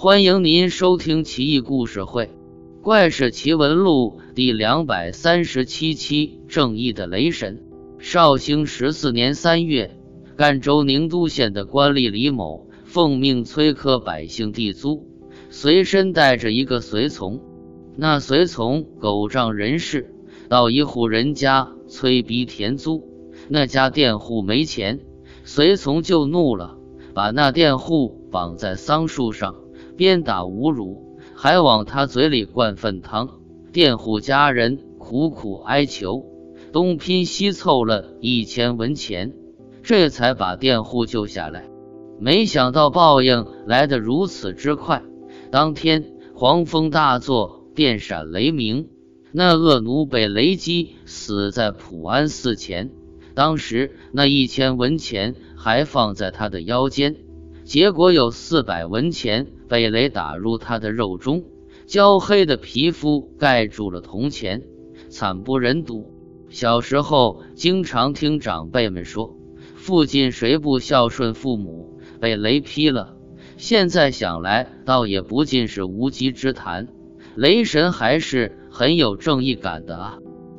欢迎您收听《奇异故事会·怪事奇闻录》第两百三十七期。正义的雷神。绍兴十四年三月，赣州宁都县的官吏李某奉命催科百姓地租，随身带着一个随从。那随从狗仗人势，到一户人家催逼填租。那家佃户没钱，随从就怒了，把那佃户绑在桑树上。鞭打侮辱，还往他嘴里灌粪汤。佃户家人苦苦哀求，东拼西凑了一千文钱，这才把佃户救下来。没想到报应来得如此之快，当天狂风大作，电闪雷鸣，那恶奴被雷击死在普安寺前。当时那一千文钱还放在他的腰间。结果有四百文钱被雷打入他的肉中，焦黑的皮肤盖住了铜钱，惨不忍睹。小时候经常听长辈们说，父亲谁不孝顺父母，被雷劈了。现在想来，倒也不尽是无稽之谈。雷神还是很有正义感的啊。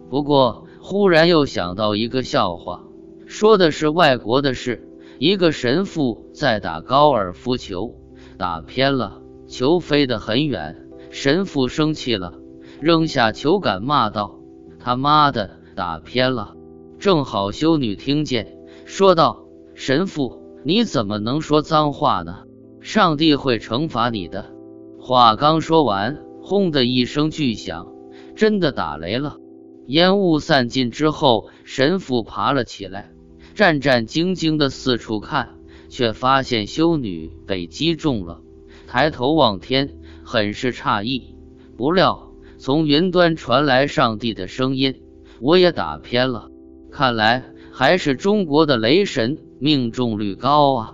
不过忽然又想到一个笑话，说的是外国的事。一个神父在打高尔夫球，打偏了，球飞得很远。神父生气了，扔下球杆，骂道：“他妈的，打偏了！”正好修女听见，说道：“神父，你怎么能说脏话呢？上帝会惩罚你的。”话刚说完，轰的一声巨响，真的打雷了。烟雾散尽之后，神父爬了起来。战战兢兢的四处看，却发现修女被击中了。抬头望天，很是诧异。不料从云端传来上帝的声音：“我也打偏了，看来还是中国的雷神命中率高啊。”